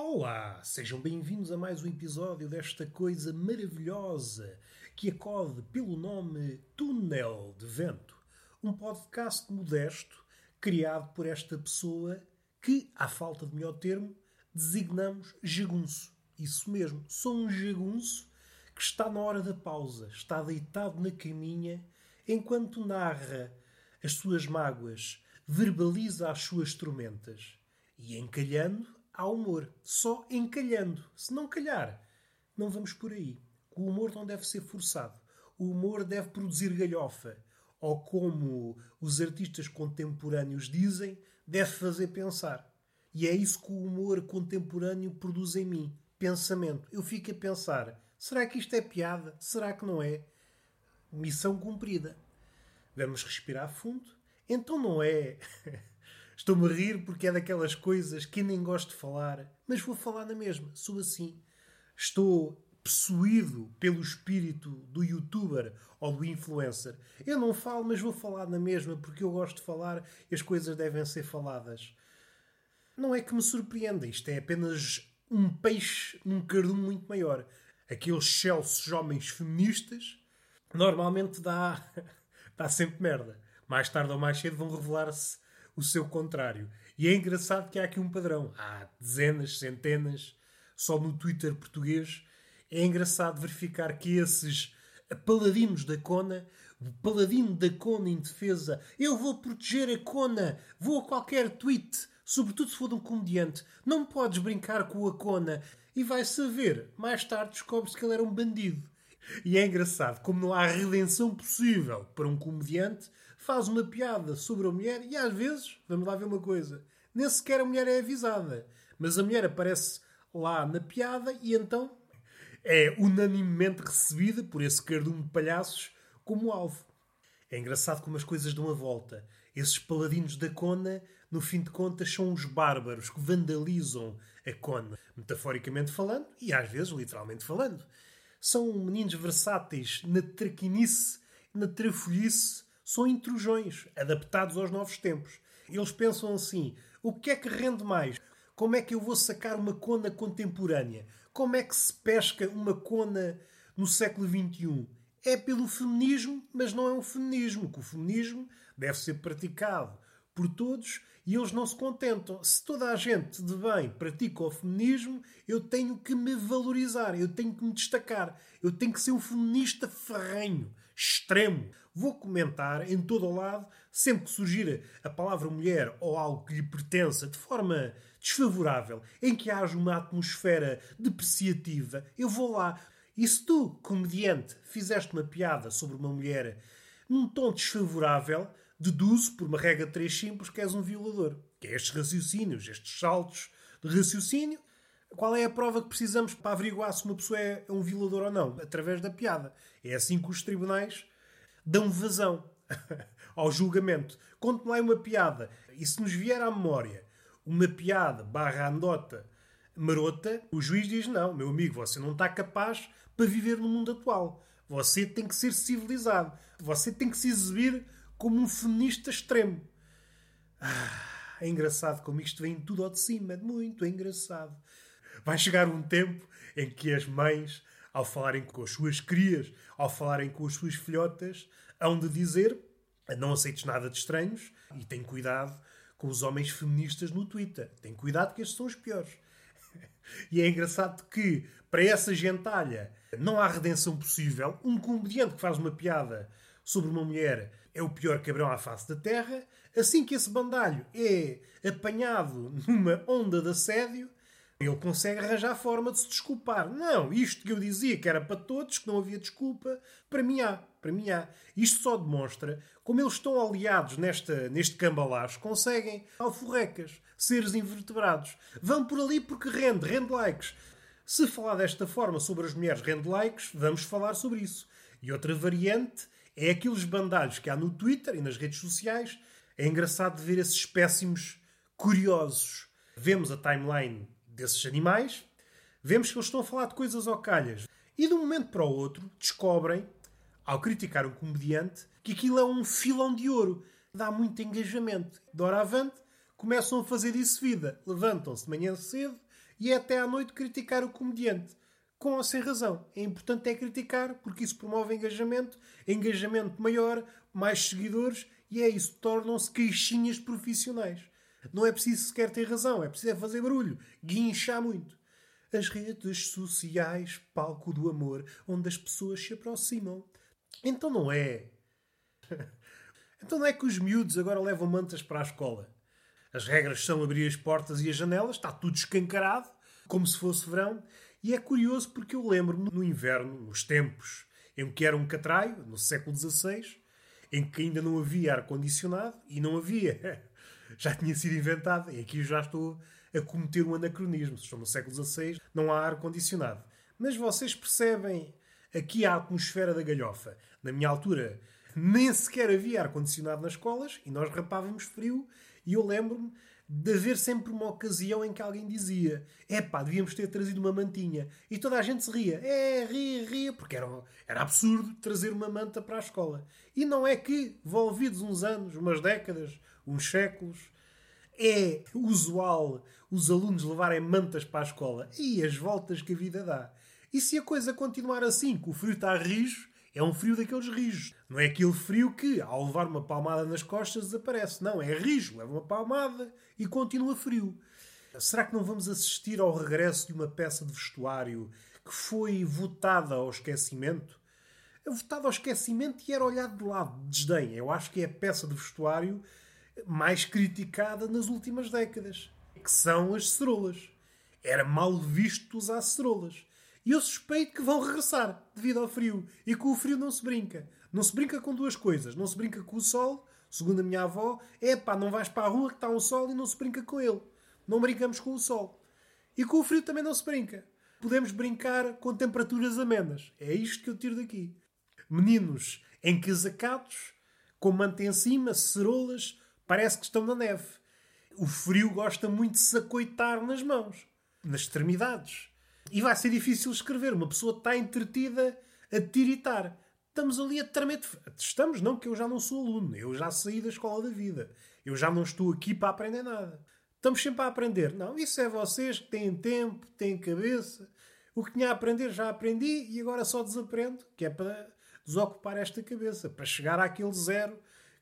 Olá, sejam bem-vindos a mais um episódio desta coisa maravilhosa que acode pelo nome Túnel de Vento, um podcast modesto criado por esta pessoa que, à falta de melhor termo, designamos jagunço. Isso mesmo, sou um jagunço que está na hora da pausa, está deitado na caminha enquanto narra as suas mágoas, verbaliza as suas tormentas e encalhando há humor. Só encalhando. Se não calhar, não vamos por aí. O humor não deve ser forçado. O humor deve produzir galhofa. Ou como os artistas contemporâneos dizem, deve fazer pensar. E é isso que o humor contemporâneo produz em mim. Pensamento. Eu fico a pensar: será que isto é piada? Será que não é? Missão cumprida. Vamos respirar fundo. Então não é Estou-me a rir porque é daquelas coisas que nem gosto de falar, mas vou falar na mesma. Sou assim. Estou possuído pelo espírito do youtuber ou do influencer. Eu não falo, mas vou falar na mesma porque eu gosto de falar e as coisas devem ser faladas. Não é que me surpreenda, isto é apenas um peixe num cardume muito maior. Aqueles excelsos homens feministas normalmente dá, dá sempre merda. Mais tarde ou mais cedo vão revelar-se o seu contrário. E é engraçado que há aqui um padrão. Há dezenas, centenas, só no Twitter português. É engraçado verificar que esses paladinos da Cona, o paladino da Cona em defesa, eu vou proteger a Cona, vou a qualquer tweet, sobretudo se for de um comediante, não podes brincar com a Cona. E vai saber, mais tarde descobre-se que ele era um bandido. E é engraçado como não há redenção possível para um comediante faz uma piada sobre a mulher e às vezes, vamos lá ver uma coisa, nem sequer a mulher é avisada. Mas a mulher aparece lá na piada e então é unanimemente recebida por esse cardume de palhaços como alvo. É engraçado como as coisas dão a volta. Esses paladinos da Cona, no fim de contas, são os bárbaros que vandalizam a Cona, metaforicamente falando e às vezes literalmente falando. São meninos versáteis na traquinice, na trafolhice são intrusões adaptados aos novos tempos. Eles pensam assim: o que é que rende mais? Como é que eu vou sacar uma cona contemporânea? Como é que se pesca uma cona no século XXI? É pelo feminismo, mas não é um feminismo, que o feminismo deve ser praticado por todos e eles não se contentam. Se toda a gente de bem pratica o feminismo, eu tenho que me valorizar, eu tenho que me destacar, eu tenho que ser um feminista ferrenho, extremo. Vou comentar em todo o lado, sempre que surgir a palavra mulher ou algo que lhe pertença de forma desfavorável, em que haja uma atmosfera depreciativa, eu vou lá. E se tu, comediante, fizeste uma piada sobre uma mulher num tom desfavorável, deduzo, por uma regra de três simples, que és um violador. Que é estes raciocínios, estes saltos de raciocínio. Qual é a prova que precisamos para averiguar se uma pessoa é um violador ou não? Através da piada. É assim que os tribunais dão vazão ao julgamento. Conte-me lá uma piada. E se nos vier à memória uma piada barra anedota marota, o juiz diz: Não, meu amigo, você não está capaz para viver no mundo atual. Você tem que ser civilizado. Você tem que se exibir como um feminista extremo. Ah, é engraçado como isto vem tudo ao de cima. Muito engraçado. Vai chegar um tempo em que as mães ao falarem com as suas crias, ao falarem com as suas filhotas, hão de dizer não aceites nada de estranhos e tem cuidado com os homens feministas no Twitter. Tem cuidado que estes são os piores. E é engraçado que, para essa gentalha, não há redenção possível. Um comediante que faz uma piada sobre uma mulher é o pior cabrão à face da terra. Assim que esse bandalho é apanhado numa onda de assédio, ele consegue arranjar forma de se desculpar. Não, isto que eu dizia que era para todos, que não havia desculpa, para mim há. Para mim há. Isto só demonstra como eles estão aliados nesta, neste cambalacho, conseguem alforrecas, seres invertebrados. Vão por ali porque rende, rende likes. Se falar desta forma sobre as mulheres rende likes, vamos falar sobre isso. E outra variante é aqueles bandalhos que há no Twitter e nas redes sociais. É engraçado ver esses péssimos curiosos. Vemos a timeline desses animais, vemos que eles estão a falar de coisas ocalhas. E de um momento para o outro descobrem, ao criticar um comediante, que aquilo é um filão de ouro. Dá muito engajamento. De hora avante, começam a fazer disso vida. Levantam-se de manhã cedo e é até à noite criticar o comediante. Com ou sem razão. É importante é criticar, porque isso promove engajamento, engajamento maior, mais seguidores, e é isso, tornam-se queixinhas profissionais. Não é preciso sequer ter razão, é preciso é fazer barulho, guinchar muito. As redes sociais, palco do amor, onde as pessoas se aproximam. Então não é. então não é que os miúdos agora levam mantas para a escola. As regras são abrir as portas e as janelas, está tudo escancarado, como se fosse verão. E é curioso porque eu lembro-me no inverno, nos tempos em que era um catraio, no século XVI, em que ainda não havia ar-condicionado e não havia. Já tinha sido inventado, e aqui já estou a cometer um anacronismo. Estou no século XVI, não há ar-condicionado. Mas vocês percebem aqui a atmosfera da galhofa. Na minha altura, nem sequer havia ar-condicionado nas escolas e nós rapávamos frio. E eu lembro-me de haver sempre uma ocasião em que alguém dizia: é pá, devíamos ter trazido uma mantinha. E toda a gente se ria. É, ria, ria, porque era, era absurdo trazer uma manta para a escola. E não é que, envolvidos uns anos, umas décadas, uns séculos, é usual os alunos levarem mantas para a escola. E as voltas que a vida dá. E se a coisa continuar assim, que o frio está a rijo, é um frio daqueles rijos. Não é aquele frio que, ao levar uma palmada nas costas, desaparece. Não, é rijo. Leva uma palmada e continua frio. Será que não vamos assistir ao regresso de uma peça de vestuário que foi votada ao esquecimento? Votada ao esquecimento e era olhado de lado, de desdém. Eu acho que é a peça de vestuário mais criticada nas últimas décadas, que são as cerolas. Era mal visto usar cerolas. E eu suspeito que vão regressar devido ao frio. E com o frio não se brinca. Não se brinca com duas coisas. Não se brinca com o sol, segundo a minha avó. É pá, não vais para a rua que está um sol e não se brinca com ele. Não brincamos com o sol. E com o frio também não se brinca. Podemos brincar com temperaturas amenas. É isto que eu tiro daqui. Meninos encasacados, com manta em cima, cerolas, parece que estão na neve. O frio gosta muito de se acoitar nas mãos, nas extremidades. E vai ser difícil escrever. Uma pessoa está entretida a tiritar. Estamos ali a tremer. Estamos, não, que eu já não sou aluno. Eu já saí da escola da vida. Eu já não estou aqui para aprender nada. Estamos sempre a aprender. Não, isso é vocês que têm tempo, têm cabeça. O que tinha a aprender já aprendi e agora só desaprendo, que é para desocupar esta cabeça, para chegar àquele zero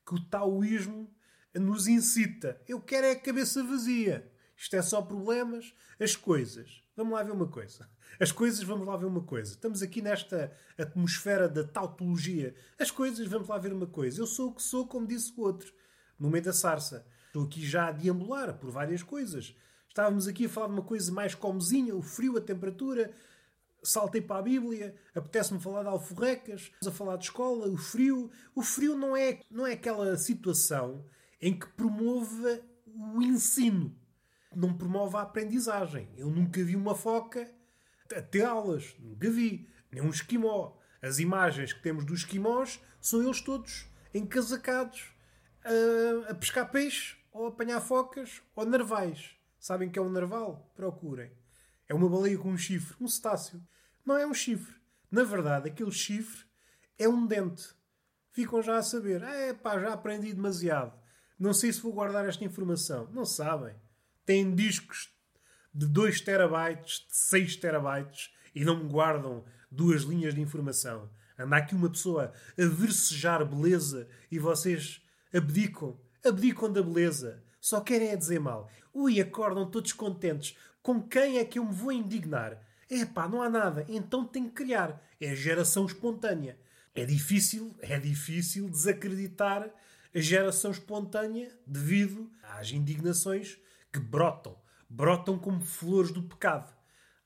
que o taoísmo nos incita. Eu quero é a cabeça vazia. Isto é só problemas. As coisas. Vamos lá ver uma coisa. As coisas, vamos lá ver uma coisa. Estamos aqui nesta atmosfera da tautologia. As coisas, vamos lá ver uma coisa. Eu sou o que sou, como disse o outro, no meio da sarça. Estou aqui já a deambular por várias coisas. Estávamos aqui a falar de uma coisa mais comezinha, o frio, a temperatura. Saltei para a Bíblia, apetece-me falar de alforrecas, a falar de escola, o frio. O frio não é, não é aquela situação em que promove o ensino não promove a aprendizagem. Eu nunca vi uma foca a ter aulas. Nunca vi. Nem um esquimó. As imagens que temos dos esquimós são eles todos encasacados a, a pescar peixe, ou a apanhar focas, ou narvais. Sabem que é um narval? Procurem. É uma baleia com um chifre, um cetáceo. Não é um chifre. Na verdade, aquele chifre é um dente. Ficam já a saber. É pá, já aprendi demasiado. Não sei se vou guardar esta informação. Não sabem têm discos de 2 terabytes, de 6 terabytes e não me guardam duas linhas de informação. Anda aqui uma pessoa a versejar beleza e vocês abdicam, abdicam da beleza. Só querem é dizer mal. Ui, acordam todos contentes. Com quem é que eu me vou indignar? É pá, não há nada. Então tenho que criar. É geração espontânea. É difícil, é difícil desacreditar a geração espontânea devido às indignações que brotam. Brotam como flores do pecado.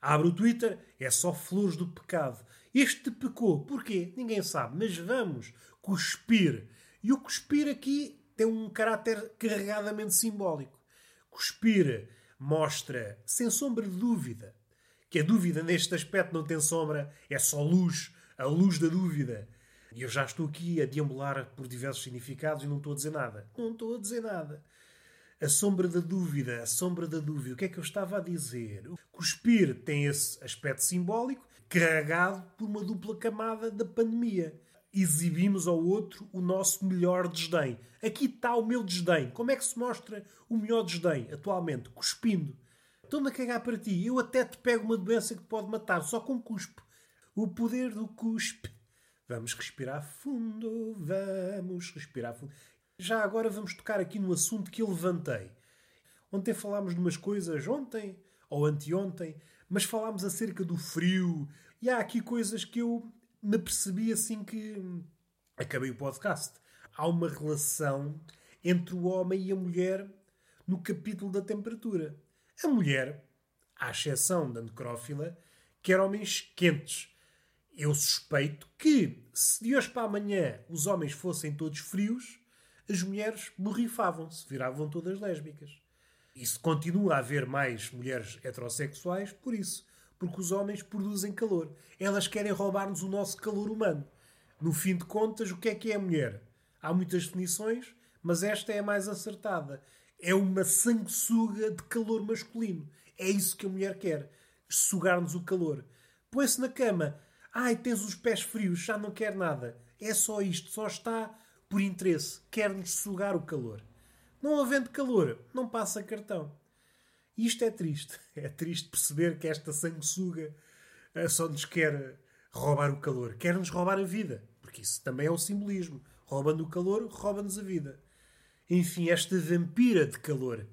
Abre o Twitter, é só flores do pecado. Este pecou. Porquê? Ninguém sabe. Mas vamos cuspir. E o cuspir aqui tem um caráter carregadamente simbólico. Cuspir mostra, sem sombra de dúvida, que a dúvida neste aspecto não tem sombra, é só luz, a luz da dúvida. E eu já estou aqui a deambular por diversos significados e não estou a dizer nada. Não estou a dizer nada. A sombra da dúvida, a sombra da dúvida. O que é que eu estava a dizer? Cuspir tem esse aspecto simbólico carregado por uma dupla camada da pandemia. Exibimos ao outro o nosso melhor desdém. Aqui está o meu desdém. Como é que se mostra o melhor desdém atualmente? Cuspindo. estou-me a cagar para ti. Eu até te pego uma doença que pode matar, só com cuspe. O poder do cuspe. Vamos respirar fundo, vamos respirar fundo. Já agora vamos tocar aqui no assunto que eu levantei. Ontem falámos de umas coisas, ontem ou anteontem, mas falámos acerca do frio. E há aqui coisas que eu me percebi assim que acabei o podcast. Há uma relação entre o homem e a mulher no capítulo da temperatura. A mulher, à exceção da necrófila, quer homens quentes. Eu suspeito que, se de hoje para amanhã os homens fossem todos frios, as mulheres borrifavam-se, viravam todas lésbicas. Isso continua a haver mais mulheres heterossexuais por isso. Porque os homens produzem calor. Elas querem roubar-nos o nosso calor humano. No fim de contas, o que é que é a mulher? Há muitas definições, mas esta é a mais acertada. É uma sanguessuga de calor masculino. É isso que a mulher quer. Sugar-nos o calor. Põe-se na cama. Ai, tens os pés frios, já não quer nada. É só isto, só está por interesse. Quer-nos sugar o calor. Não havendo calor, não passa cartão. Isto é triste. É triste perceber que esta sanguessuga eh, só nos quer roubar o calor. Quer-nos roubar a vida. Porque isso também é um simbolismo. Rouba-nos o calor, rouba-nos a vida. Enfim, esta vampira de calor.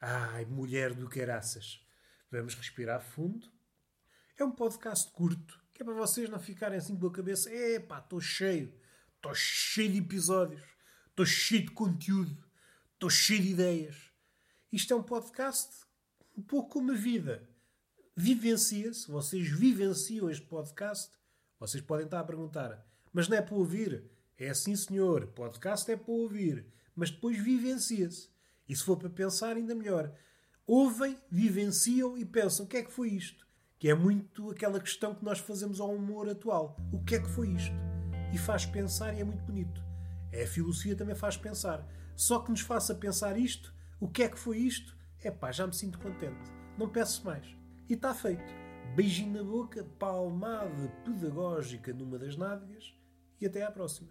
Ai, mulher do caraças. Vamos respirar fundo. É um podcast curto, que é para vocês não ficarem assim com a cabeça. Epá, estou cheio. Estou cheio de episódios. Estou cheio de conteúdo. Estou cheio de ideias. Isto é um podcast um pouco como a vida. Vivencia-se, vocês vivenciam este podcast. Vocês podem estar a perguntar, mas não é para ouvir? É assim, senhor. Podcast é para ouvir. Mas depois vivencia-se. E se for para pensar, ainda melhor. Ouvem, vivenciam e pensam: o que é que foi isto? Que é muito aquela questão que nós fazemos ao humor atual. O que é que foi isto? E faz pensar e é muito bonito. É, a filosofia também faz pensar. Só que nos faça pensar isto, o que é que foi isto? É pá, já me sinto contente. Não peço mais. E está feito. Beijinho na boca, palmada pedagógica numa das nádegas e até à próxima.